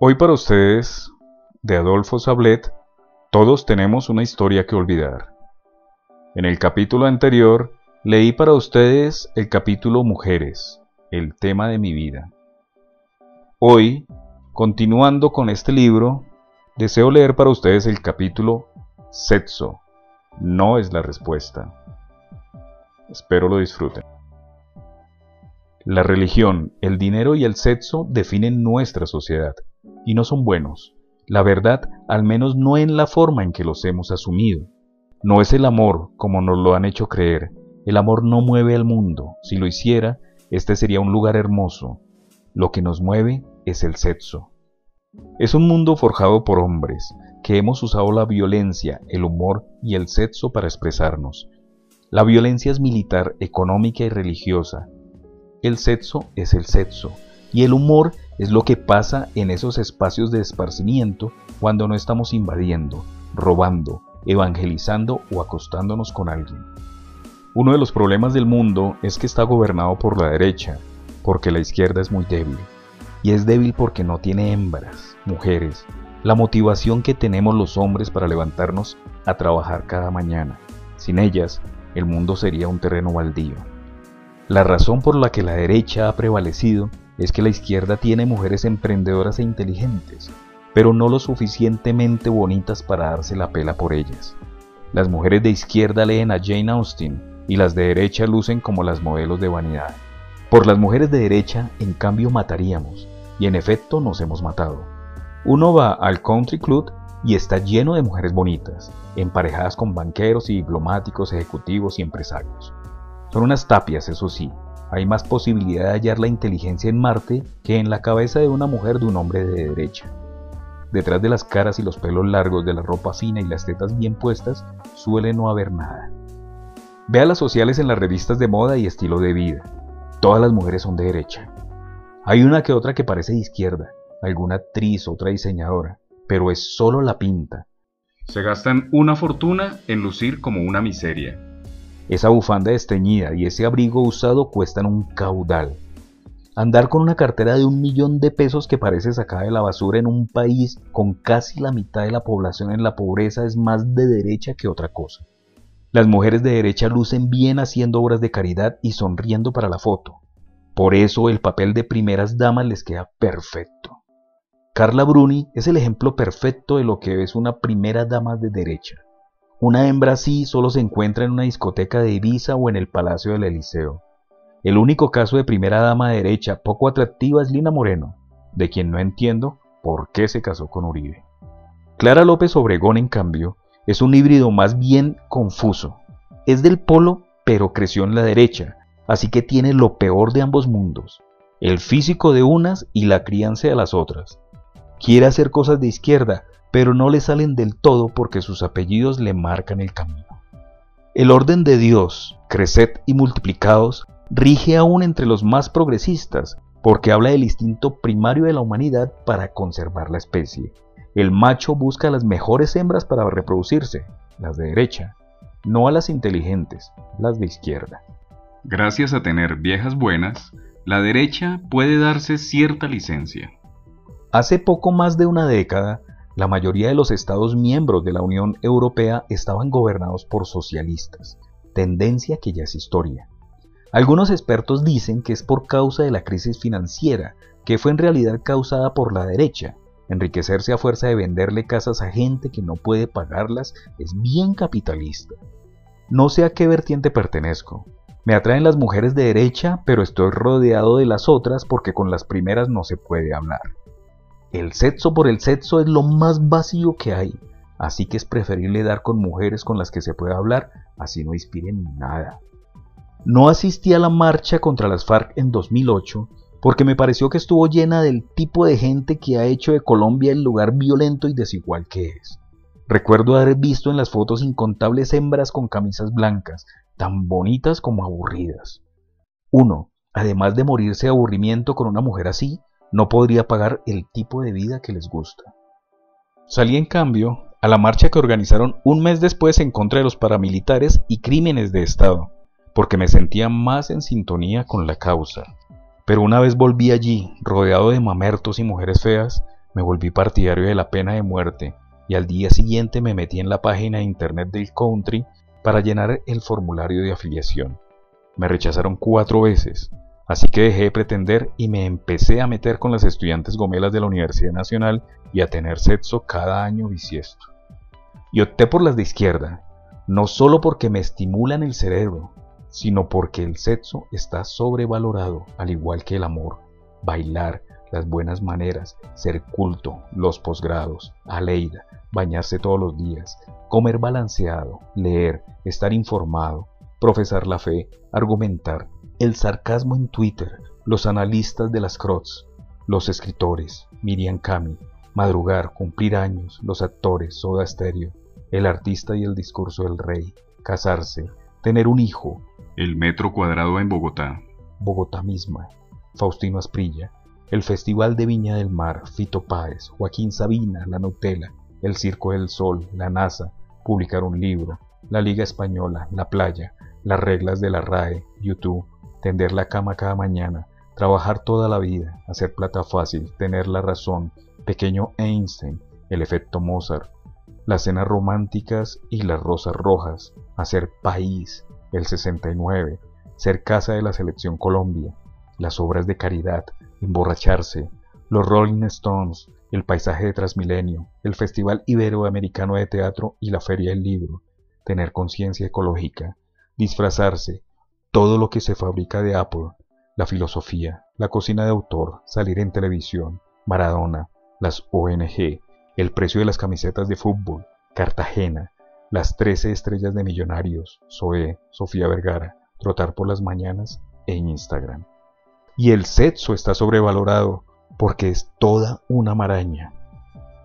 Hoy para ustedes, de Adolfo Sablet, todos tenemos una historia que olvidar. En el capítulo anterior leí para ustedes el capítulo Mujeres, el tema de mi vida. Hoy, continuando con este libro, deseo leer para ustedes el capítulo Sexo, no es la respuesta. Espero lo disfruten. La religión, el dinero y el sexo definen nuestra sociedad y no son buenos. La verdad, al menos no en la forma en que los hemos asumido. No es el amor como nos lo han hecho creer. El amor no mueve al mundo. Si lo hiciera, este sería un lugar hermoso. Lo que nos mueve es el sexo. Es un mundo forjado por hombres, que hemos usado la violencia, el humor y el sexo para expresarnos. La violencia es militar, económica y religiosa. El sexo es el sexo. Y el humor es lo que pasa en esos espacios de esparcimiento cuando no estamos invadiendo, robando, evangelizando o acostándonos con alguien. Uno de los problemas del mundo es que está gobernado por la derecha, porque la izquierda es muy débil. Y es débil porque no tiene hembras, mujeres, la motivación que tenemos los hombres para levantarnos a trabajar cada mañana. Sin ellas, el mundo sería un terreno baldío. La razón por la que la derecha ha prevalecido es que la izquierda tiene mujeres emprendedoras e inteligentes, pero no lo suficientemente bonitas para darse la pela por ellas. Las mujeres de izquierda leen a Jane Austen y las de derecha lucen como las modelos de vanidad. Por las mujeres de derecha, en cambio, mataríamos, y en efecto nos hemos matado. Uno va al country club y está lleno de mujeres bonitas, emparejadas con banqueros y diplomáticos, ejecutivos y empresarios. Son unas tapias, eso sí, hay más posibilidad de hallar la inteligencia en Marte que en la cabeza de una mujer de un hombre de derecha. Detrás de las caras y los pelos largos de la ropa fina y las tetas bien puestas suele no haber nada. Vea las sociales en las revistas de moda y estilo de vida. Todas las mujeres son de derecha. Hay una que otra que parece de izquierda, alguna actriz, otra diseñadora, pero es solo la pinta. Se gastan una fortuna en lucir como una miseria. Esa bufanda desteñida y ese abrigo usado cuestan un caudal. Andar con una cartera de un millón de pesos que parece sacada de la basura en un país con casi la mitad de la población en la pobreza es más de derecha que otra cosa. Las mujeres de derecha lucen bien haciendo obras de caridad y sonriendo para la foto. Por eso el papel de primeras damas les queda perfecto. Carla Bruni es el ejemplo perfecto de lo que es una primera dama de derecha. Una hembra así solo se encuentra en una discoteca de Ibiza o en el Palacio del Eliseo. El único caso de primera dama derecha poco atractiva es Lina Moreno, de quien no entiendo por qué se casó con Uribe. Clara López Obregón, en cambio, es un híbrido más bien confuso. Es del polo, pero creció en la derecha, así que tiene lo peor de ambos mundos, el físico de unas y la crianza de las otras. Quiere hacer cosas de izquierda, pero no le salen del todo porque sus apellidos le marcan el camino. El orden de Dios, creced y multiplicados, rige aún entre los más progresistas, porque habla del instinto primario de la humanidad para conservar la especie. El macho busca las mejores hembras para reproducirse, las de derecha, no a las inteligentes, las de izquierda. Gracias a tener viejas buenas, la derecha puede darse cierta licencia. Hace poco más de una década, la mayoría de los Estados miembros de la Unión Europea estaban gobernados por socialistas, tendencia que ya es historia. Algunos expertos dicen que es por causa de la crisis financiera, que fue en realidad causada por la derecha. Enriquecerse a fuerza de venderle casas a gente que no puede pagarlas es bien capitalista. No sé a qué vertiente pertenezco. Me atraen las mujeres de derecha, pero estoy rodeado de las otras porque con las primeras no se puede hablar. El sexo por el sexo es lo más vacío que hay, así que es preferible dar con mujeres con las que se pueda hablar, así no inspiren nada. No asistí a la marcha contra las FARC en 2008 porque me pareció que estuvo llena del tipo de gente que ha hecho de Colombia el lugar violento y desigual que es. Recuerdo haber visto en las fotos incontables hembras con camisas blancas, tan bonitas como aburridas. Uno, además de morirse de aburrimiento con una mujer así, no podría pagar el tipo de vida que les gusta. Salí en cambio a la marcha que organizaron un mes después en contra de los paramilitares y crímenes de Estado, porque me sentía más en sintonía con la causa. Pero una vez volví allí, rodeado de mamertos y mujeres feas, me volví partidario de la pena de muerte y al día siguiente me metí en la página de internet del country para llenar el formulario de afiliación. Me rechazaron cuatro veces, así que dejé de pretender y me empecé a meter con las estudiantes gomelas de la Universidad Nacional y a tener sexo cada año bisiesto. Y opté por las de izquierda, no solo porque me estimulan el cerebro, sino porque el sexo está sobrevalorado, al igual que el amor, bailar, las buenas maneras, ser culto, los posgrados, aleida, bañarse todos los días, comer balanceado, leer, estar informado, profesar la fe, argumentar, el sarcasmo en Twitter, los analistas de las crots, los escritores, Miriam Cami, madrugar, cumplir años, los actores, Soda Stereo, el artista y el discurso del rey, casarse, tener un hijo, el metro cuadrado en Bogotá, Bogotá misma, Faustino Asprilla, el Festival de Viña del Mar, Fito Páez, Joaquín Sabina, La Nutella, el Circo del Sol, la NASA, publicar un libro, la Liga Española, la playa, las reglas de la RAE, YouTube, tender la cama cada mañana, trabajar toda la vida, hacer plata fácil, tener la razón, pequeño Einstein, el efecto Mozart, las cenas románticas y las rosas rojas, hacer país, el 69, ser casa de la selección Colombia, las obras de caridad, emborracharse, los Rolling Stones, el paisaje de Transmilenio, el Festival Iberoamericano de Teatro y la Feria del Libro, tener conciencia ecológica, disfrazarse, todo lo que se fabrica de Apple, la filosofía, la cocina de autor, salir en televisión, Maradona, las ONG, el precio de las camisetas de fútbol, Cartagena, las 13 estrellas de millonarios, Zoe, Sofía Vergara, trotar por las mañanas e Instagram. Y el sexo está sobrevalorado porque es toda una maraña.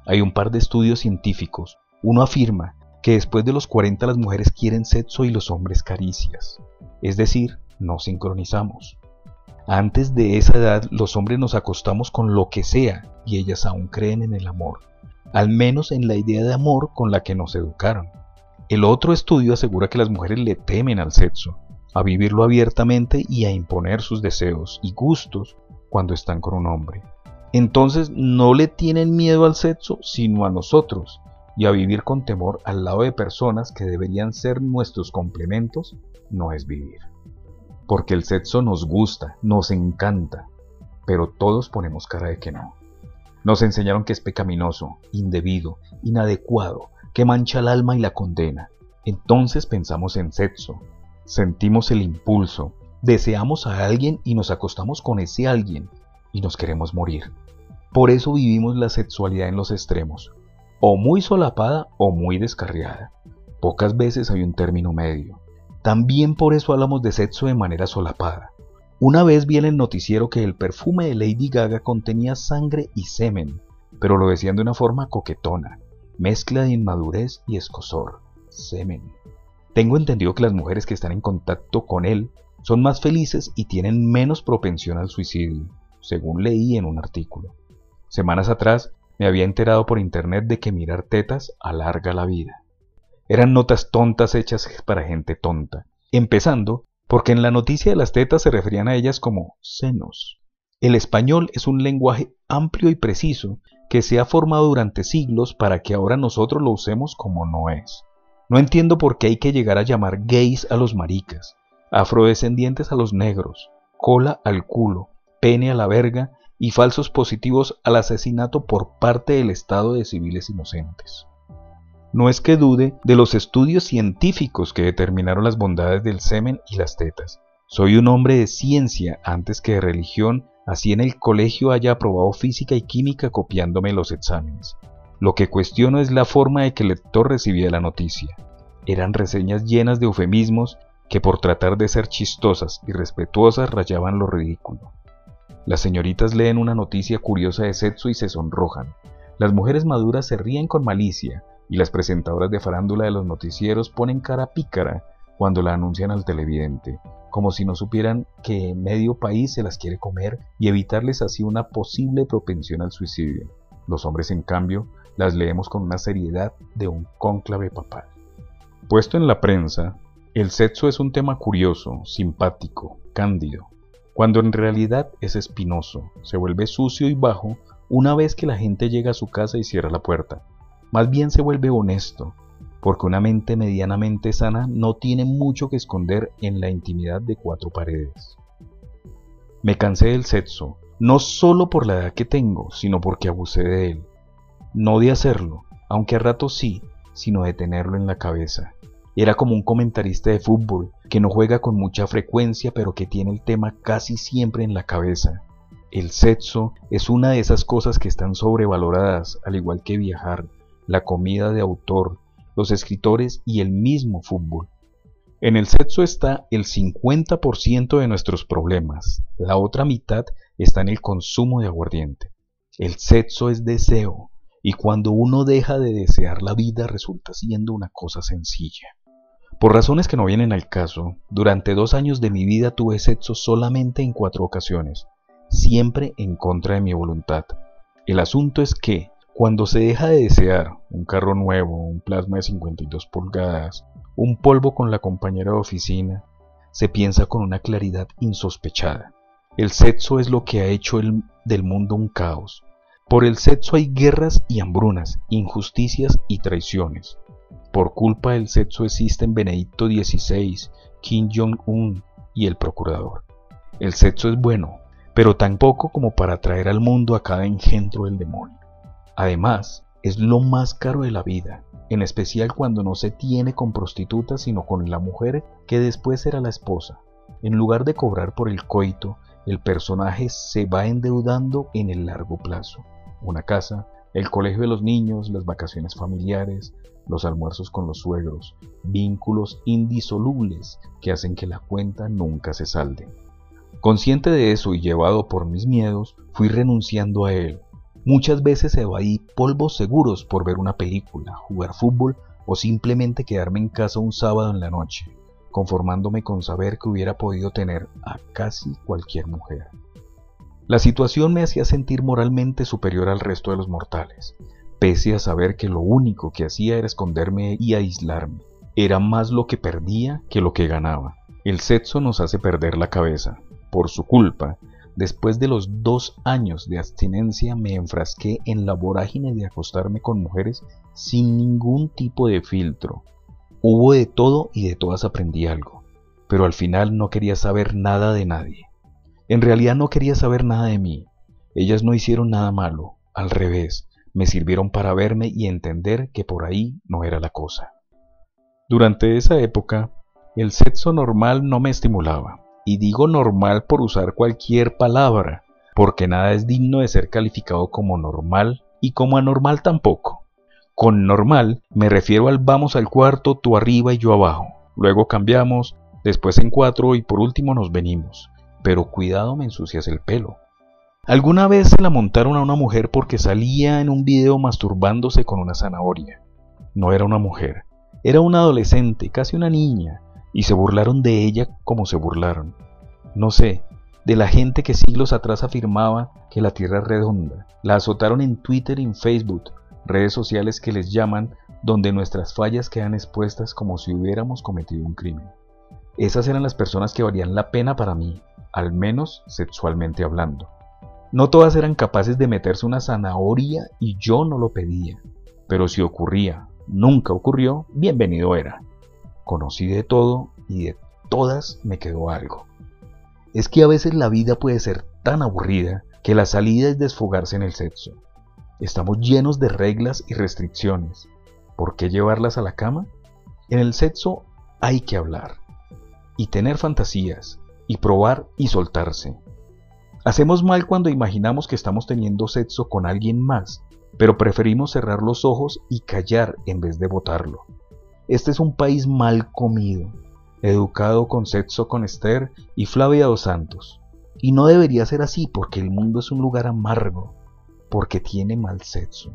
Hay un par de estudios científicos. Uno afirma que después de los 40 las mujeres quieren sexo y los hombres caricias. Es decir, no sincronizamos. Antes de esa edad los hombres nos acostamos con lo que sea y ellas aún creen en el amor, al menos en la idea de amor con la que nos educaron. El otro estudio asegura que las mujeres le temen al sexo, a vivirlo abiertamente y a imponer sus deseos y gustos cuando están con un hombre. Entonces no le tienen miedo al sexo, sino a nosotros, y a vivir con temor al lado de personas que deberían ser nuestros complementos, no es vivir. Porque el sexo nos gusta, nos encanta, pero todos ponemos cara de que no. Nos enseñaron que es pecaminoso, indebido, inadecuado, que mancha el alma y la condena. Entonces pensamos en sexo, Sentimos el impulso, deseamos a alguien y nos acostamos con ese alguien y nos queremos morir. Por eso vivimos la sexualidad en los extremos, o muy solapada o muy descarriada. Pocas veces hay un término medio. También por eso hablamos de sexo de manera solapada. Una vez vi en el noticiero que el perfume de Lady Gaga contenía sangre y semen, pero lo decían de una forma coquetona, mezcla de inmadurez y escosor. Semen. Tengo entendido que las mujeres que están en contacto con él son más felices y tienen menos propensión al suicidio, según leí en un artículo. Semanas atrás me había enterado por internet de que mirar tetas alarga la vida. Eran notas tontas hechas para gente tonta, empezando porque en la noticia de las tetas se referían a ellas como senos. El español es un lenguaje amplio y preciso que se ha formado durante siglos para que ahora nosotros lo usemos como no es. No entiendo por qué hay que llegar a llamar gays a los maricas, afrodescendientes a los negros, cola al culo, pene a la verga y falsos positivos al asesinato por parte del Estado de civiles inocentes. No es que dude de los estudios científicos que determinaron las bondades del semen y las tetas. Soy un hombre de ciencia antes que de religión, así en el colegio haya aprobado física y química copiándome los exámenes. Lo que cuestiono es la forma de que el lector recibía la noticia. Eran reseñas llenas de eufemismos que por tratar de ser chistosas y respetuosas rayaban lo ridículo. Las señoritas leen una noticia curiosa de sexo y se sonrojan. Las mujeres maduras se ríen con malicia y las presentadoras de farándula de los noticieros ponen cara pícara cuando la anuncian al televidente, como si no supieran que medio país se las quiere comer y evitarles así una posible propensión al suicidio. Los hombres, en cambio, las leemos con una seriedad de un cónclave papal. Puesto en la prensa, el sexo es un tema curioso, simpático, cándido, cuando en realidad es espinoso, se vuelve sucio y bajo una vez que la gente llega a su casa y cierra la puerta. Más bien se vuelve honesto, porque una mente medianamente sana no tiene mucho que esconder en la intimidad de cuatro paredes. Me cansé del sexo, no solo por la edad que tengo, sino porque abusé de él. No de hacerlo, aunque a ratos sí, sino de tenerlo en la cabeza. Era como un comentarista de fútbol, que no juega con mucha frecuencia, pero que tiene el tema casi siempre en la cabeza. El sexo es una de esas cosas que están sobrevaloradas, al igual que viajar, la comida de autor, los escritores y el mismo fútbol. En el sexo está el 50% de nuestros problemas, la otra mitad está en el consumo de aguardiente. El sexo es deseo, y cuando uno deja de desear la vida resulta siendo una cosa sencilla. Por razones que no vienen al caso, durante dos años de mi vida tuve sexo solamente en cuatro ocasiones, siempre en contra de mi voluntad. El asunto es que, cuando se deja de desear un carro nuevo, un plasma de 52 pulgadas, un polvo con la compañera de oficina, se piensa con una claridad insospechada. El sexo es lo que ha hecho del mundo un caos. Por el sexo hay guerras y hambrunas, injusticias y traiciones. Por culpa del sexo existen Benedicto XVI, Kim Jong-un y el procurador. El sexo es bueno, pero tampoco como para traer al mundo a cada engendro del demonio. Además, es lo más caro de la vida, en especial cuando no se tiene con prostitutas sino con la mujer que después será la esposa. En lugar de cobrar por el coito, el personaje se va endeudando en el largo plazo. Una casa, el colegio de los niños, las vacaciones familiares, los almuerzos con los suegros, vínculos indisolubles que hacen que la cuenta nunca se salde. Consciente de eso y llevado por mis miedos, fui renunciando a él. Muchas veces evadí polvos seguros por ver una película, jugar fútbol o simplemente quedarme en casa un sábado en la noche, conformándome con saber que hubiera podido tener a casi cualquier mujer. La situación me hacía sentir moralmente superior al resto de los mortales, pese a saber que lo único que hacía era esconderme y aislarme. Era más lo que perdía que lo que ganaba. El sexo nos hace perder la cabeza, por su culpa, después de los dos años de abstinencia me enfrasqué en la vorágine de acostarme con mujeres sin ningún tipo de filtro. Hubo de todo y de todas aprendí algo, pero al final no quería saber nada de nadie. En realidad no quería saber nada de mí. Ellas no hicieron nada malo, al revés, me sirvieron para verme y entender que por ahí no era la cosa. Durante esa época, el sexo normal no me estimulaba y digo normal por usar cualquier palabra, porque nada es digno de ser calificado como normal y como anormal tampoco. Con normal me refiero al vamos al cuarto, tú arriba y yo abajo, luego cambiamos, después en cuatro y por último nos venimos. Pero cuidado me ensucias el pelo. Alguna vez se la montaron a una mujer porque salía en un video masturbándose con una zanahoria. No era una mujer, era una adolescente, casi una niña, y se burlaron de ella como se burlaron. No sé, de la gente que siglos atrás afirmaba que la Tierra es redonda. La azotaron en Twitter y en Facebook, redes sociales que les llaman donde nuestras fallas quedan expuestas como si hubiéramos cometido un crimen. Esas eran las personas que valían la pena para mí, al menos sexualmente hablando. No todas eran capaces de meterse una zanahoria y yo no lo pedía, pero si ocurría, nunca ocurrió, bienvenido era. Conocí de todo y de todas me quedó algo. Es que a veces la vida puede ser tan aburrida que la salida es desfogarse en el sexo. Estamos llenos de reglas y restricciones. ¿Por qué llevarlas a la cama? En el sexo hay que hablar y tener fantasías y probar y soltarse. Hacemos mal cuando imaginamos que estamos teniendo sexo con alguien más, pero preferimos cerrar los ojos y callar en vez de votarlo. Este es un país mal comido, educado con sexo con Esther y Flavia dos Santos. Y no debería ser así porque el mundo es un lugar amargo, porque tiene mal sexo.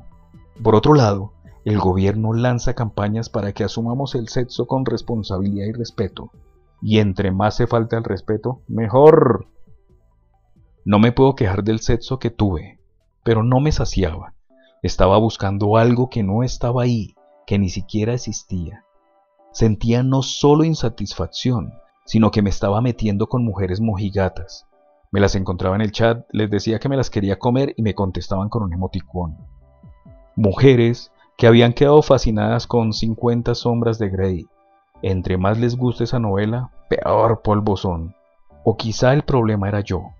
Por otro lado, el gobierno lanza campañas para que asumamos el sexo con responsabilidad y respeto. Y entre más se falta el respeto, mejor. No me puedo quejar del sexo que tuve, pero no me saciaba. Estaba buscando algo que no estaba ahí que ni siquiera existía. Sentía no solo insatisfacción, sino que me estaba metiendo con mujeres mojigatas. Me las encontraba en el chat, les decía que me las quería comer y me contestaban con un emoticón. Mujeres que habían quedado fascinadas con 50 sombras de Grey. Entre más les guste esa novela, peor polvo son. O quizá el problema era yo,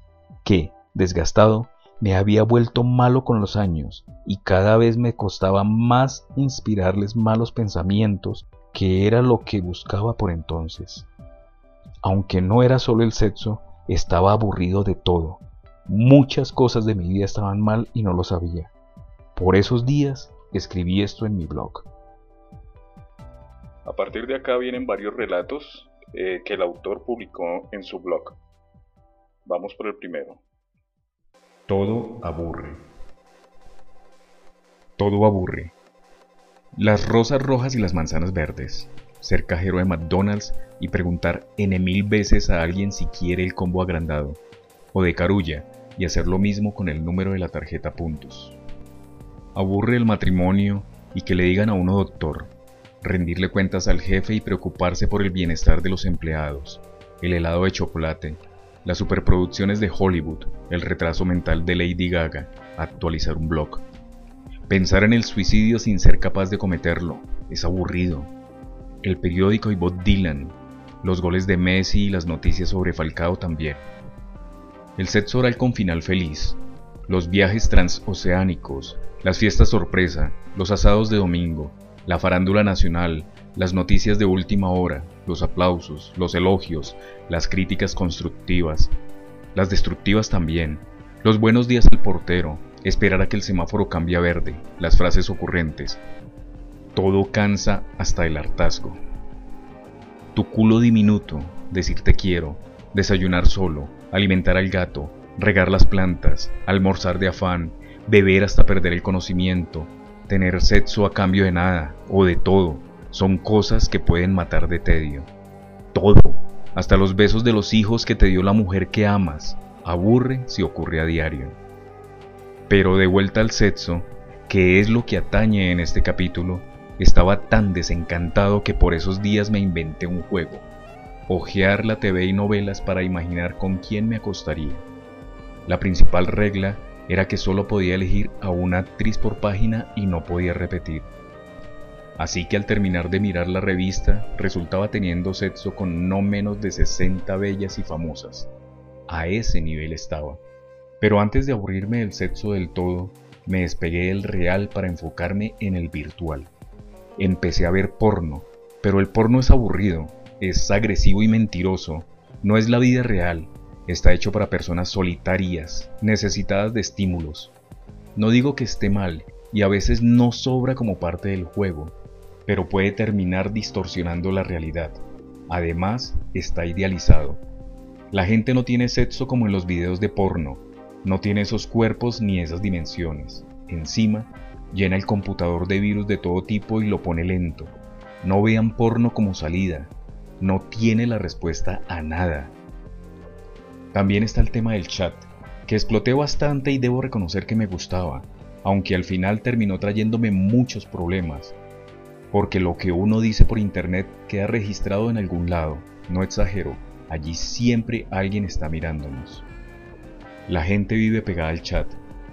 que, desgastado, me había vuelto malo con los años y cada vez me costaba más inspirarles malos pensamientos, que era lo que buscaba por entonces. Aunque no era solo el sexo, estaba aburrido de todo. Muchas cosas de mi vida estaban mal y no lo sabía. Por esos días escribí esto en mi blog. A partir de acá vienen varios relatos eh, que el autor publicó en su blog. Vamos por el primero. Todo aburre. Todo aburre. Las rosas rojas y las manzanas verdes. Ser cajero de McDonald's y preguntar N mil veces a alguien si quiere el combo agrandado. O de carulla y hacer lo mismo con el número de la tarjeta puntos. Aburre el matrimonio y que le digan a uno doctor, rendirle cuentas al jefe y preocuparse por el bienestar de los empleados, el helado de chocolate, las superproducciones de Hollywood, el retraso mental de Lady Gaga, actualizar un blog. Pensar en el suicidio sin ser capaz de cometerlo es aburrido. El periódico y Bob Dylan, los goles de Messi y las noticias sobre Falcao también. El sexo oral con final feliz, los viajes transoceánicos, las fiestas sorpresa, los asados de domingo, la farándula nacional, las noticias de última hora, los aplausos, los elogios, las críticas constructivas, las destructivas también, los buenos días al portero, esperar a que el semáforo cambie a verde, las frases ocurrentes. Todo cansa hasta el hartazgo. Tu culo diminuto, decir te quiero, desayunar solo, alimentar al gato, regar las plantas, almorzar de afán, beber hasta perder el conocimiento, tener sexo a cambio de nada o de todo, son cosas que pueden matar de tedio. Todo, hasta los besos de los hijos que te dio la mujer que amas, aburre si ocurre a diario. Pero de vuelta al sexo, que es lo que atañe en este capítulo, estaba tan desencantado que por esos días me inventé un juego. Ojear la TV y novelas para imaginar con quién me acostaría. La principal regla era que solo podía elegir a una actriz por página y no podía repetir. Así que al terminar de mirar la revista, resultaba teniendo sexo con no menos de 60 bellas y famosas. A ese nivel estaba. Pero antes de aburrirme del sexo del todo, me despegué del real para enfocarme en el virtual. Empecé a ver porno, pero el porno es aburrido, es agresivo y mentiroso, no es la vida real, Está hecho para personas solitarias, necesitadas de estímulos. No digo que esté mal, y a veces no sobra como parte del juego, pero puede terminar distorsionando la realidad. Además, está idealizado. La gente no tiene sexo como en los videos de porno, no tiene esos cuerpos ni esas dimensiones. Encima, llena el computador de virus de todo tipo y lo pone lento. No vean porno como salida, no tiene la respuesta a nada. También está el tema del chat, que exploté bastante y debo reconocer que me gustaba, aunque al final terminó trayéndome muchos problemas, porque lo que uno dice por internet queda registrado en algún lado, no exagero, allí siempre alguien está mirándonos. La gente vive pegada al chat,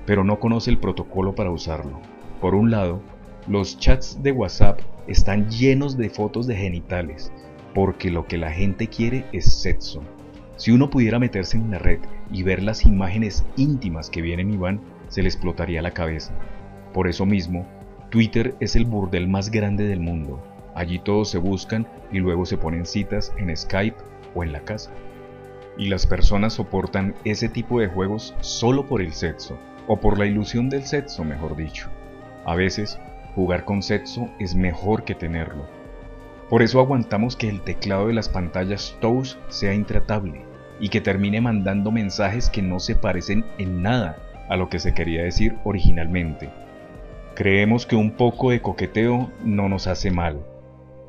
pero no conoce el protocolo para usarlo. Por un lado, los chats de WhatsApp están llenos de fotos de genitales, porque lo que la gente quiere es sexo. Si uno pudiera meterse en la red y ver las imágenes íntimas que vienen y van, se le explotaría la cabeza. Por eso mismo, Twitter es el burdel más grande del mundo. Allí todos se buscan y luego se ponen citas en Skype o en la casa. Y las personas soportan ese tipo de juegos solo por el sexo, o por la ilusión del sexo, mejor dicho. A veces, jugar con sexo es mejor que tenerlo. Por eso aguantamos que el teclado de las pantallas touch sea intratable y que termine mandando mensajes que no se parecen en nada a lo que se quería decir originalmente. Creemos que un poco de coqueteo no nos hace mal,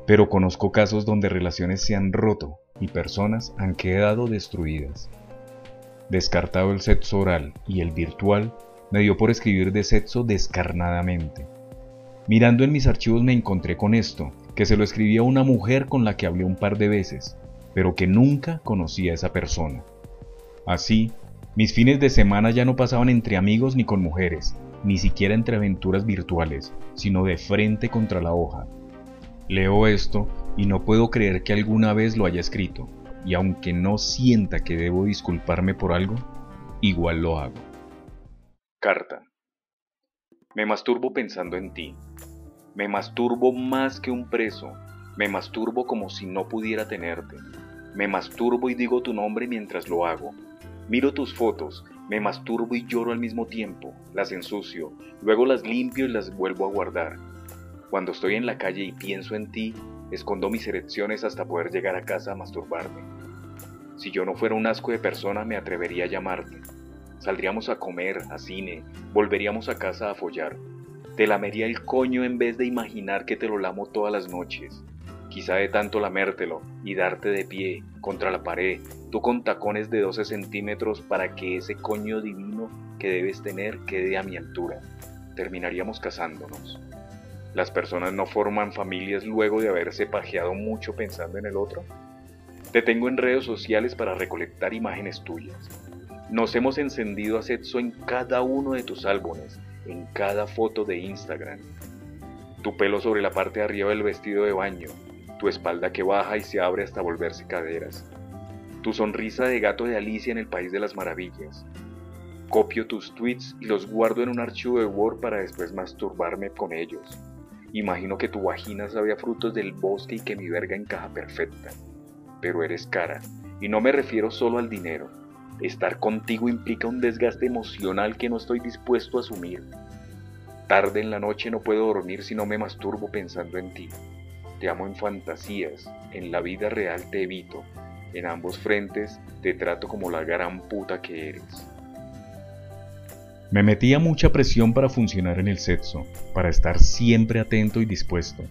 pero conozco casos donde relaciones se han roto y personas han quedado destruidas. Descartado el sexo oral y el virtual, me dio por escribir de sexo descarnadamente. Mirando en mis archivos me encontré con esto, que se lo escribía una mujer con la que hablé un par de veces, pero que nunca conocía a esa persona. Así, Mis fines de semana ya no pasaban entre amigos ni con mujeres, ni siquiera entre aventuras virtuales, sino de frente contra la hoja. Leo esto y no puedo creer que alguna vez lo haya escrito, y aunque no sienta que debo disculparme por algo, igual lo hago. Carta. Me masturbo pensando en ti. Me masturbo más que un preso. Me masturbo como si no pudiera tenerte. Me masturbo y digo tu nombre mientras lo hago. Miro tus fotos, me masturbo y lloro al mismo tiempo, las ensucio, luego las limpio y las vuelvo a guardar. Cuando estoy en la calle y pienso en ti, escondo mis erecciones hasta poder llegar a casa a masturbarme. Si yo no fuera un asco de persona, me atrevería a llamarte. Saldríamos a comer, a cine, volveríamos a casa a follar. Te lamería el coño en vez de imaginar que te lo lamo todas las noches. Quizá de tanto lamértelo y darte de pie contra la pared, tú con tacones de 12 centímetros para que ese coño divino que debes tener quede a mi altura. Terminaríamos casándonos. ¿Las personas no forman familias luego de haberse pajeado mucho pensando en el otro? Te tengo en redes sociales para recolectar imágenes tuyas. Nos hemos encendido a sexo en cada uno de tus álbumes, en cada foto de Instagram. Tu pelo sobre la parte de arriba del vestido de baño, tu espalda que baja y se abre hasta volverse caderas, tu sonrisa de gato de Alicia en el País de las Maravillas. Copio tus tweets y los guardo en un archivo de Word para después masturbarme con ellos. Imagino que tu vagina sabe a frutos del bosque y que mi verga encaja perfecta. Pero eres cara, y no me refiero solo al dinero. Estar contigo implica un desgaste emocional que no estoy dispuesto a asumir. Tarde en la noche no puedo dormir si no me masturbo pensando en ti. Te amo en fantasías, en la vida real te evito. En ambos frentes te trato como la gran puta que eres. Me metía mucha presión para funcionar en el sexo, para estar siempre atento y dispuesto.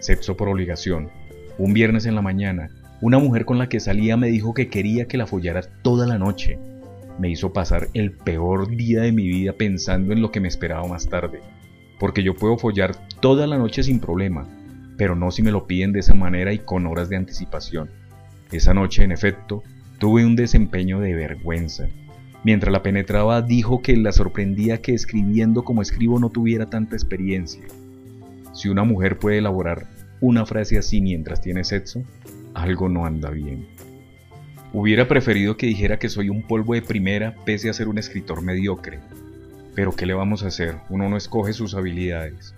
Sexo por obligación. Un viernes en la mañana, una mujer con la que salía me dijo que quería que la follara toda la noche. Me hizo pasar el peor día de mi vida pensando en lo que me esperaba más tarde. Porque yo puedo follar toda la noche sin problema, pero no si me lo piden de esa manera y con horas de anticipación. Esa noche, en efecto, tuve un desempeño de vergüenza. Mientras la penetraba dijo que la sorprendía que escribiendo como escribo no tuviera tanta experiencia. Si una mujer puede elaborar una frase así mientras tiene sexo, algo no anda bien. Hubiera preferido que dijera que soy un polvo de primera pese a ser un escritor mediocre. Pero ¿qué le vamos a hacer? Uno no escoge sus habilidades.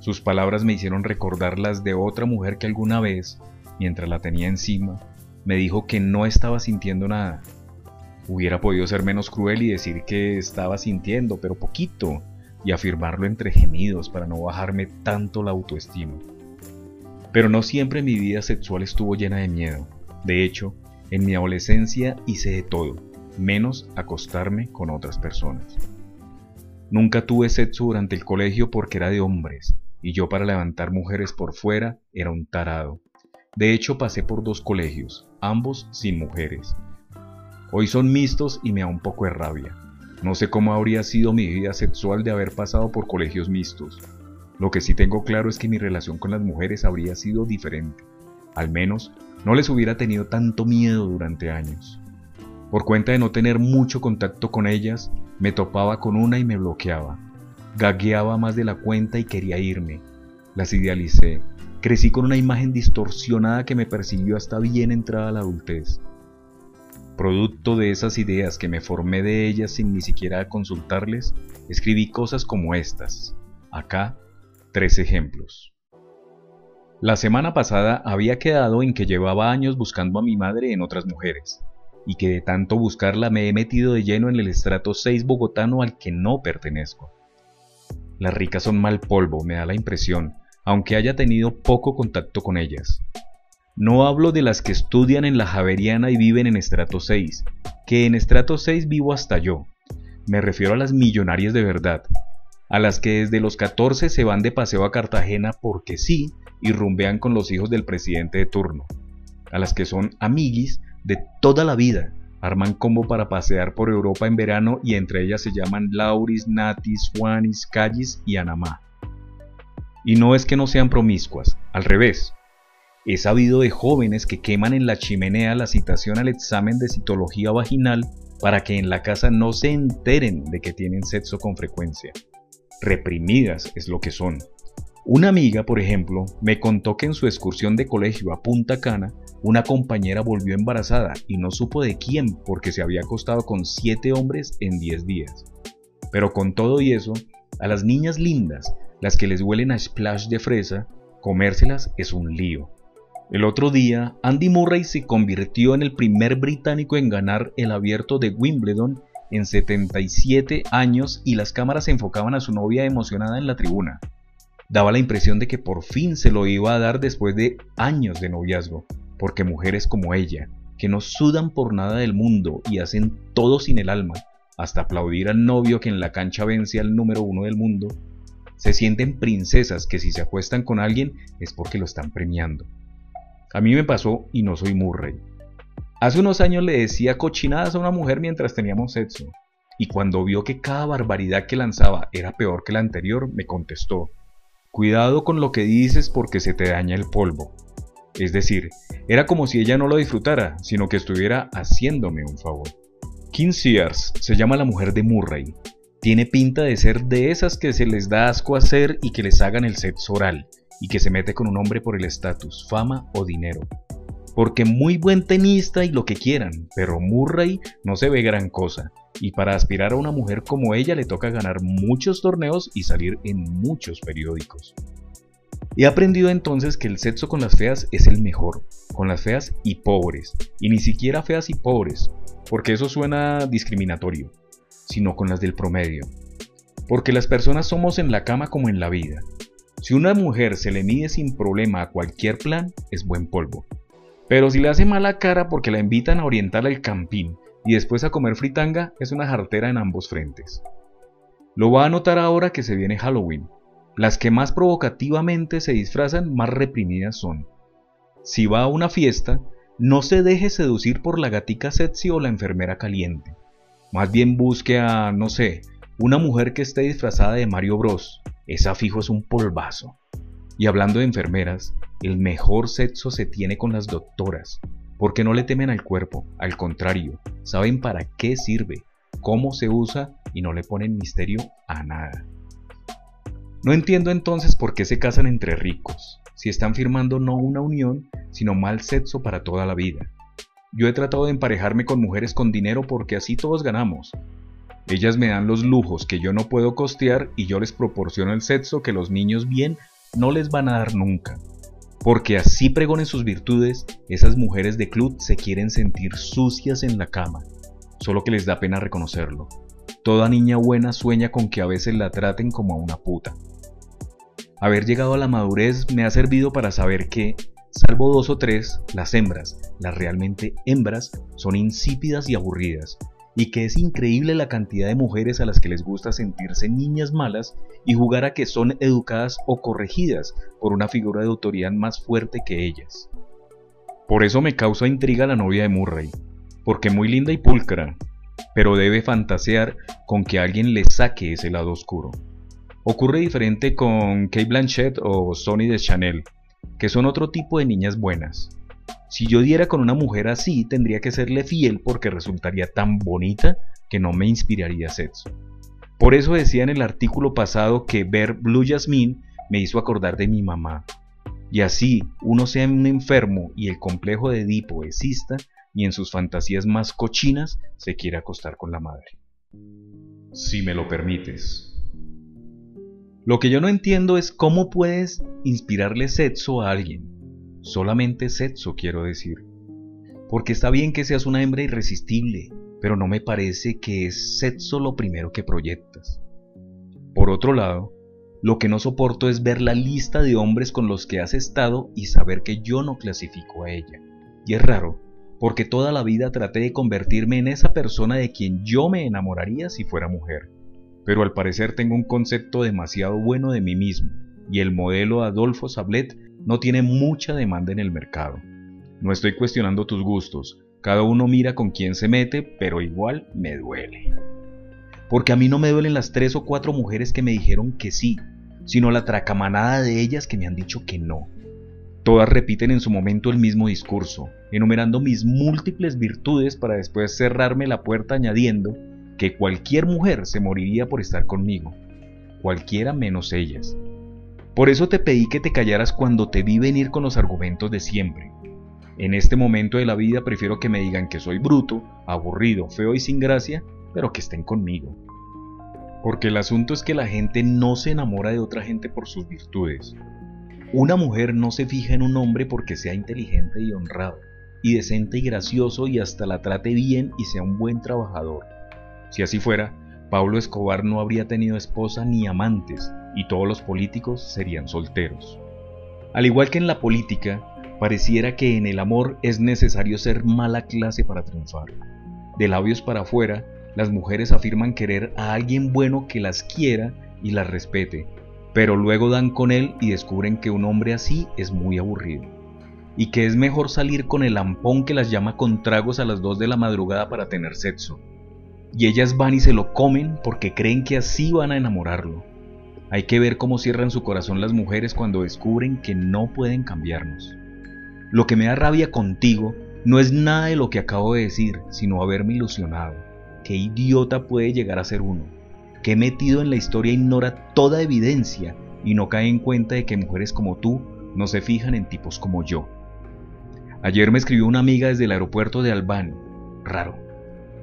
Sus palabras me hicieron recordar las de otra mujer que alguna vez, mientras la tenía encima, me dijo que no estaba sintiendo nada, Hubiera podido ser menos cruel y decir que estaba sintiendo, pero poquito, y afirmarlo entre gemidos para no bajarme tanto la autoestima. Pero no siempre mi vida sexual estuvo llena de miedo. De hecho, en mi adolescencia hice de todo, menos acostarme con otras personas. Nunca tuve sexo durante el colegio porque era de hombres, y yo para levantar mujeres por fuera era un tarado. De hecho, pasé por dos colegios, ambos sin mujeres, Hoy son mixtos y me da un poco de rabia. No sé cómo habría sido mi vida sexual de haber pasado por colegios mixtos. Lo que sí tengo claro es que mi relación con las mujeres habría sido diferente. Al menos no les hubiera tenido tanto miedo durante años. Por cuenta de no tener mucho contacto con ellas, me topaba con una y me bloqueaba. Gagueaba más de la cuenta y quería irme. Las idealicé. Crecí con una imagen distorsionada que me persiguió hasta bien entrada la adultez. Producto de esas ideas que me formé de ellas sin ni siquiera consultarles, escribí cosas como estas. Acá, tres ejemplos. La semana pasada había quedado en que llevaba años buscando a mi madre en otras mujeres, y que de tanto buscarla me he metido de lleno en el estrato 6 bogotano al que no pertenezco. Las ricas son mal polvo, me da la impresión, aunque haya tenido poco contacto con ellas. No hablo de las que estudian en la Javeriana y viven en estrato 6, que en estrato 6 vivo hasta yo. Me refiero a las millonarias de verdad, a las que desde los 14 se van de paseo a Cartagena porque sí y rumbean con los hijos del presidente de turno, a las que son amiguis de toda la vida, arman combo para pasear por Europa en verano y entre ellas se llaman Lauris, Natis, Juanis, Callis y Anamá. Y no es que no sean promiscuas, al revés, He sabido de jóvenes que queman en la chimenea la citación al examen de citología vaginal para que en la casa no se enteren de que tienen sexo con frecuencia. Reprimidas es lo que son. Una amiga, por ejemplo, me contó que en su excursión de colegio a Punta Cana, una compañera volvió embarazada y no supo de quién porque se había acostado con siete hombres en diez días. Pero con todo y eso, a las niñas lindas, las que les huelen a splash de fresa, comérselas es un lío. El otro día, Andy Murray se convirtió en el primer británico en ganar el abierto de Wimbledon en 77 años y las cámaras enfocaban a su novia emocionada en la tribuna. Daba la impresión de que por fin se lo iba a dar después de años de noviazgo, porque mujeres como ella, que no sudan por nada del mundo y hacen todo sin el alma, hasta aplaudir al novio que en la cancha vence al número uno del mundo, se sienten princesas que si se acuestan con alguien es porque lo están premiando. A mí me pasó y no soy Murray. Hace unos años le decía cochinadas a una mujer mientras teníamos sexo, y cuando vio que cada barbaridad que lanzaba era peor que la anterior, me contestó, cuidado con lo que dices porque se te daña el polvo. Es decir, era como si ella no lo disfrutara, sino que estuviera haciéndome un favor. Kim Sears se llama la mujer de Murray. Tiene pinta de ser de esas que se les da asco hacer y que les hagan el sexo oral, y que se mete con un hombre por el estatus, fama o dinero. Porque muy buen tenista y lo que quieran, pero Murray no se ve gran cosa, y para aspirar a una mujer como ella le toca ganar muchos torneos y salir en muchos periódicos. He aprendido entonces que el sexo con las feas es el mejor, con las feas y pobres, y ni siquiera feas y pobres, porque eso suena discriminatorio, sino con las del promedio. Porque las personas somos en la cama como en la vida, si una mujer se le mide sin problema a cualquier plan, es buen polvo. Pero si le hace mala cara porque la invitan a orientar al campín y después a comer fritanga, es una jartera en ambos frentes. Lo va a notar ahora que se viene Halloween. Las que más provocativamente se disfrazan, más reprimidas son. Si va a una fiesta, no se deje seducir por la gatica sexy o la enfermera caliente. Más bien busque a, no sé, una mujer que esté disfrazada de Mario Bros, esa fijo es un polvazo. Y hablando de enfermeras, el mejor sexo se tiene con las doctoras, porque no le temen al cuerpo, al contrario, saben para qué sirve, cómo se usa y no le ponen misterio a nada. No entiendo entonces por qué se casan entre ricos, si están firmando no una unión, sino mal sexo para toda la vida. Yo he tratado de emparejarme con mujeres con dinero porque así todos ganamos, ellas me dan los lujos que yo no puedo costear y yo les proporciono el sexo que los niños bien no les van a dar nunca. Porque así pregonen sus virtudes, esas mujeres de club se quieren sentir sucias en la cama, solo que les da pena reconocerlo. Toda niña buena sueña con que a veces la traten como a una puta. Haber llegado a la madurez me ha servido para saber que, salvo dos o tres, las hembras, las realmente hembras, son insípidas y aburridas, y que es increíble la cantidad de mujeres a las que les gusta sentirse niñas malas y jugar a que son educadas o corregidas por una figura de autoridad más fuerte que ellas. Por eso me causa intriga la novia de Murray, porque muy linda y pulcra, pero debe fantasear con que alguien le saque ese lado oscuro. Ocurre diferente con Kate Blanchett o Sonny de Chanel, que son otro tipo de niñas buenas, si yo diera con una mujer así, tendría que serle fiel porque resultaría tan bonita que no me inspiraría sexo. Por eso decía en el artículo pasado que ver Blue Jasmine me hizo acordar de mi mamá. Y así uno sea un enfermo y el complejo de Edipo exista y en sus fantasías más cochinas se quiere acostar con la madre. Si me lo permites. Lo que yo no entiendo es cómo puedes inspirarle sexo a alguien solamente sexo quiero decir. Porque está bien que seas una hembra irresistible, pero no me parece que es sexo lo primero que proyectas. Por otro lado, lo que no soporto es ver la lista de hombres con los que has estado y saber que yo no clasifico a ella. Y es raro, porque toda la vida traté de convertirme en esa persona de quien yo me enamoraría si fuera mujer. Pero al parecer tengo un concepto demasiado bueno de mí mismo, y el modelo Adolfo Sablet no tiene mucha demanda en el mercado. No estoy cuestionando tus gustos, cada uno mira con quién se mete, pero igual me duele. Porque a mí no me duelen las tres o cuatro mujeres que me dijeron que sí, sino la tracamanada de ellas que me han dicho que no. Todas repiten en su momento el mismo discurso, enumerando mis múltiples virtudes para después cerrarme la puerta añadiendo que cualquier mujer se moriría por estar conmigo, cualquiera menos ellas. Por eso te pedí que te callaras cuando te vi venir con los argumentos de siempre. En este momento de la vida prefiero que me digan que soy bruto, aburrido, feo y sin gracia, pero que estén conmigo. Porque el asunto es que la gente no se enamora de otra gente por sus virtudes. Una mujer no se fija en un hombre porque sea inteligente y honrado, y decente y gracioso y hasta la trate bien y sea un buen trabajador. Si así fuera, Pablo Escobar no habría tenido esposa ni amantes y todos los políticos serían solteros. Al igual que en la política, pareciera que en el amor es necesario ser mala clase para triunfar. De labios para afuera, las mujeres afirman querer a alguien bueno que las quiera y las respete, pero luego dan con él y descubren que un hombre así es muy aburrido, y que es mejor salir con el lampón que las llama con tragos a las 2 de la madrugada para tener sexo. Y ellas van y se lo comen porque creen que así van a enamorarlo. Hay que ver cómo cierran su corazón las mujeres cuando descubren que no pueden cambiarnos. Lo que me da rabia contigo no es nada de lo que acabo de decir, sino haberme ilusionado. Qué idiota puede llegar a ser uno. Qué metido en la historia ignora toda evidencia y no cae en cuenta de que mujeres como tú no se fijan en tipos como yo. Ayer me escribió una amiga desde el aeropuerto de Albany. Raro.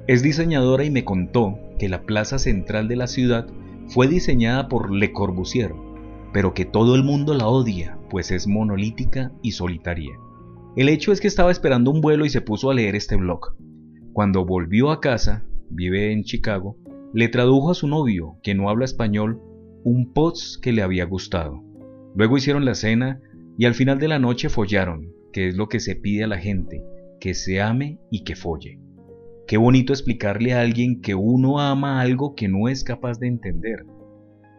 Es diseñadora y me contó que la plaza central de la ciudad fue diseñada por Le Corbusier, pero que todo el mundo la odia, pues es monolítica y solitaria. El hecho es que estaba esperando un vuelo y se puso a leer este blog. Cuando volvió a casa, vive en Chicago, le tradujo a su novio, que no habla español, un post que le había gustado. Luego hicieron la cena y al final de la noche follaron, que es lo que se pide a la gente, que se ame y que folle. Qué bonito explicarle a alguien que uno ama algo que no es capaz de entender.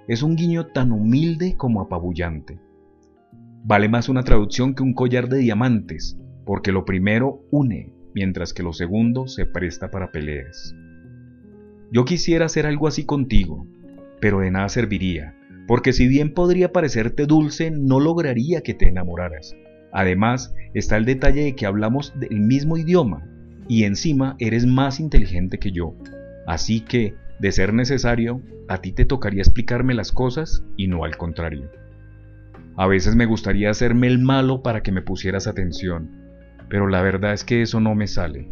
Es un guiño tan humilde como apabullante. Vale más una traducción que un collar de diamantes, porque lo primero une, mientras que lo segundo se presta para peleas. Yo quisiera hacer algo así contigo, pero de nada serviría, porque si bien podría parecerte dulce, no lograría que te enamoraras. Además, está el detalle de que hablamos del mismo idioma, y encima eres más inteligente que yo. Así que, de ser necesario, a ti te tocaría explicarme las cosas y no al contrario. A veces me gustaría hacerme el malo para que me pusieras atención, pero la verdad es que eso no me sale.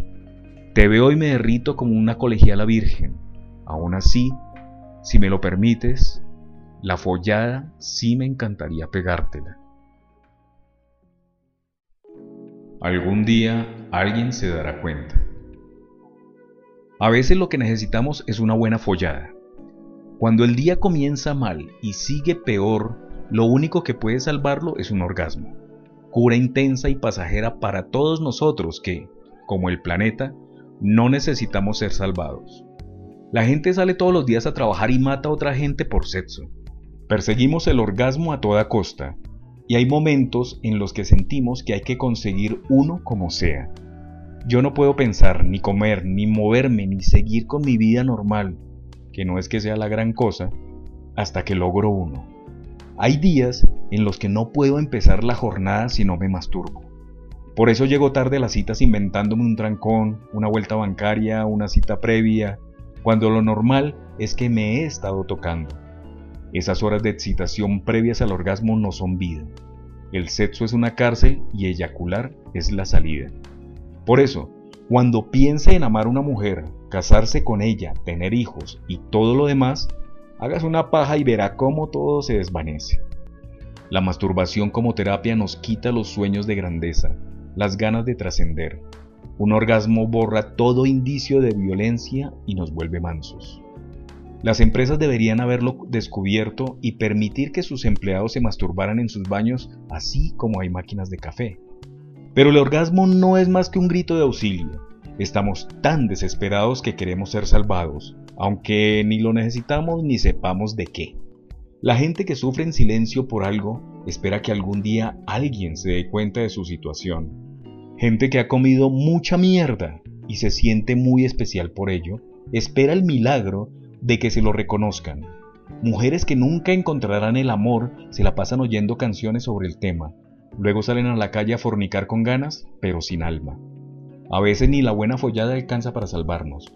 Te veo y me derrito como una colegiala virgen. Aún así, si me lo permites, la follada sí me encantaría pegártela. Algún día alguien se dará cuenta. A veces lo que necesitamos es una buena follada. Cuando el día comienza mal y sigue peor lo único que puede salvarlo es un orgasmo, cura intensa y pasajera para todos nosotros que, como el planeta, no necesitamos ser salvados. La gente sale todos los días a trabajar y mata a otra gente por sexo. Perseguimos el orgasmo a toda costa, y hay momentos en los que sentimos que hay que conseguir uno como sea. Yo no puedo pensar, ni comer, ni moverme, ni seguir con mi vida normal, que no es que sea la gran cosa, hasta que logro uno. Hay días en los que no puedo empezar la jornada si no me masturbo. Por eso llego tarde a las citas inventándome un trancón, una vuelta bancaria, una cita previa, cuando lo normal es que me he estado tocando. Esas horas de excitación previas al orgasmo no son vida. El sexo es una cárcel y eyacular es la salida. Por eso, cuando piense en amar a una mujer, casarse con ella, tener hijos y todo lo demás, Hagas una paja y verá cómo todo se desvanece. La masturbación como terapia nos quita los sueños de grandeza, las ganas de trascender. Un orgasmo borra todo indicio de violencia y nos vuelve mansos. Las empresas deberían haberlo descubierto y permitir que sus empleados se masturbaran en sus baños así como hay máquinas de café. Pero el orgasmo no es más que un grito de auxilio. Estamos tan desesperados que queremos ser salvados, aunque ni lo necesitamos ni sepamos de qué. La gente que sufre en silencio por algo espera que algún día alguien se dé cuenta de su situación. Gente que ha comido mucha mierda y se siente muy especial por ello, espera el milagro de que se lo reconozcan. Mujeres que nunca encontrarán el amor se la pasan oyendo canciones sobre el tema. luego salen a la calle a fornicar con ganas, pero sin alma. A veces ni la buena follada alcanza para salvarnos.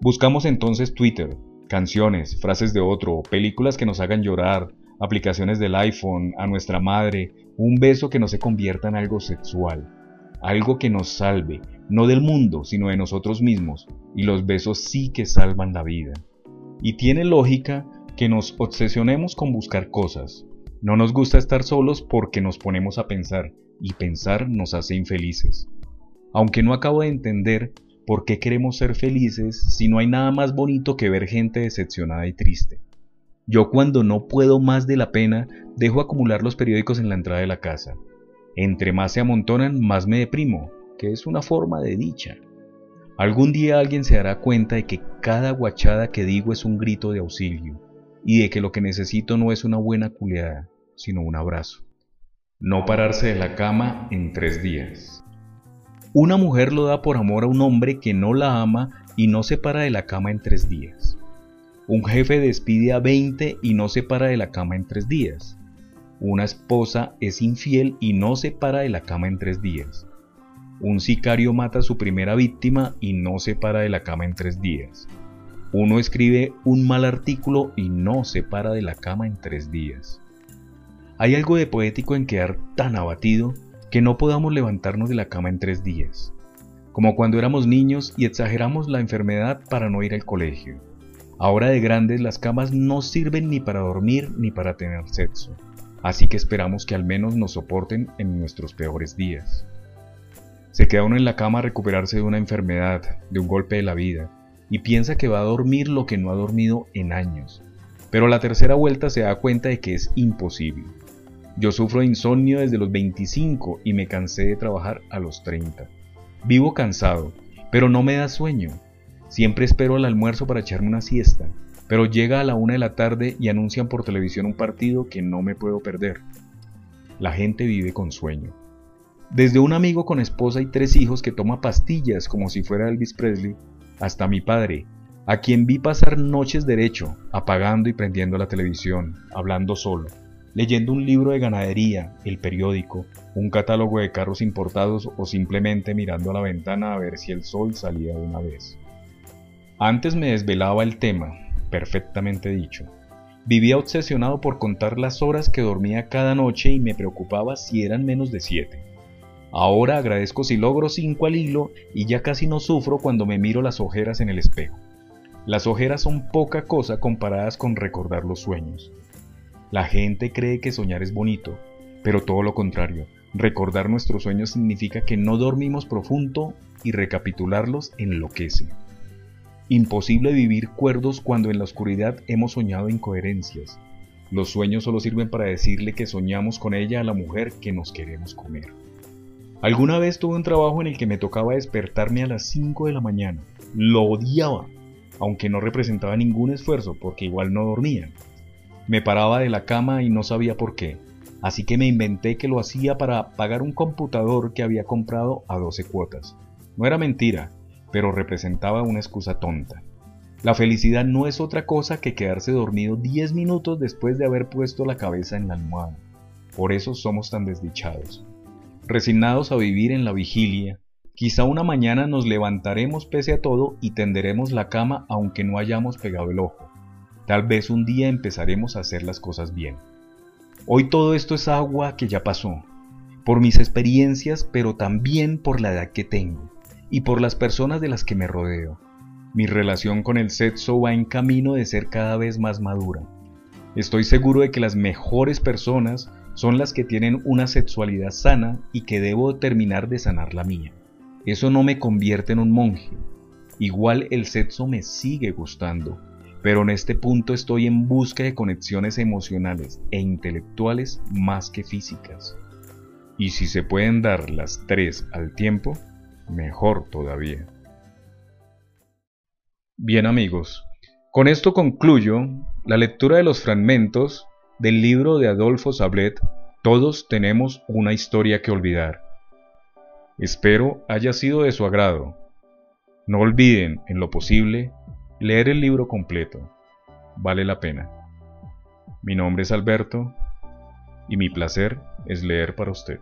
Buscamos entonces Twitter, canciones, frases de otro, películas que nos hagan llorar, aplicaciones del iPhone, a nuestra madre, un beso que no se convierta en algo sexual, algo que nos salve, no del mundo, sino de nosotros mismos, y los besos sí que salvan la vida. Y tiene lógica que nos obsesionemos con buscar cosas. No nos gusta estar solos porque nos ponemos a pensar, y pensar nos hace infelices. Aunque no acabo de entender por qué queremos ser felices si no hay nada más bonito que ver gente decepcionada y triste. Yo cuando no puedo más de la pena, dejo acumular los periódicos en la entrada de la casa. Entre más se amontonan, más me deprimo, que es una forma de dicha. Algún día alguien se dará cuenta de que cada guachada que digo es un grito de auxilio, y de que lo que necesito no es una buena culeada, sino un abrazo. No pararse de la cama en tres días. Una mujer lo da por amor a un hombre que no la ama y no se para de la cama en tres días. Un jefe despide a 20 y no se para de la cama en tres días. Una esposa es infiel y no se para de la cama en tres días. Un sicario mata a su primera víctima y no se para de la cama en tres días. Uno escribe un mal artículo y no se para de la cama en tres días. Hay algo de poético en quedar tan abatido que no podamos levantarnos de la cama en tres días, como cuando éramos niños y exageramos la enfermedad para no ir al colegio. Ahora de grandes las camas no sirven ni para dormir ni para tener sexo, así que esperamos que al menos nos soporten en nuestros peores días. Se queda uno en la cama a recuperarse de una enfermedad, de un golpe de la vida, y piensa que va a dormir lo que no ha dormido en años, pero la tercera vuelta se da cuenta de que es imposible. Yo sufro de insomnio desde los 25 y me cansé de trabajar a los 30. Vivo cansado, pero no me da sueño. Siempre espero el almuerzo para echarme una siesta, pero llega a la una de la tarde y anuncian por televisión un partido que no me puedo perder. La gente vive con sueño. Desde un amigo con esposa y tres hijos que toma pastillas como si fuera Elvis Presley, hasta mi padre, a quien vi pasar noches derecho, apagando y prendiendo la televisión, hablando solo leyendo un libro de ganadería, el periódico, un catálogo de carros importados o simplemente mirando a la ventana a ver si el sol salía de una vez. Antes me desvelaba el tema, perfectamente dicho. Vivía obsesionado por contar las horas que dormía cada noche y me preocupaba si eran menos de siete. Ahora agradezco si logro cinco al hilo y ya casi no sufro cuando me miro las ojeras en el espejo. Las ojeras son poca cosa comparadas con recordar los sueños. La gente cree que soñar es bonito, pero todo lo contrario. Recordar nuestros sueños significa que no dormimos profundo y recapitularlos enloquece. Imposible vivir cuerdos cuando en la oscuridad hemos soñado incoherencias. Los sueños solo sirven para decirle que soñamos con ella a la mujer que nos queremos comer. Alguna vez tuve un trabajo en el que me tocaba despertarme a las 5 de la mañana. Lo odiaba, aunque no representaba ningún esfuerzo porque igual no dormía. Me paraba de la cama y no sabía por qué, así que me inventé que lo hacía para pagar un computador que había comprado a 12 cuotas. No era mentira, pero representaba una excusa tonta. La felicidad no es otra cosa que quedarse dormido 10 minutos después de haber puesto la cabeza en la almohada. Por eso somos tan desdichados. Resignados a vivir en la vigilia, quizá una mañana nos levantaremos pese a todo y tenderemos la cama aunque no hayamos pegado el ojo. Tal vez un día empezaremos a hacer las cosas bien. Hoy todo esto es agua que ya pasó, por mis experiencias, pero también por la edad que tengo y por las personas de las que me rodeo. Mi relación con el sexo va en camino de ser cada vez más madura. Estoy seguro de que las mejores personas son las que tienen una sexualidad sana y que debo terminar de sanar la mía. Eso no me convierte en un monje. Igual el sexo me sigue gustando pero en este punto estoy en busca de conexiones emocionales e intelectuales más que físicas. Y si se pueden dar las tres al tiempo, mejor todavía. Bien amigos, con esto concluyo la lectura de los fragmentos del libro de Adolfo Sablet, Todos tenemos una historia que olvidar. Espero haya sido de su agrado. No olviden, en lo posible, Leer el libro completo vale la pena. Mi nombre es Alberto y mi placer es leer para usted.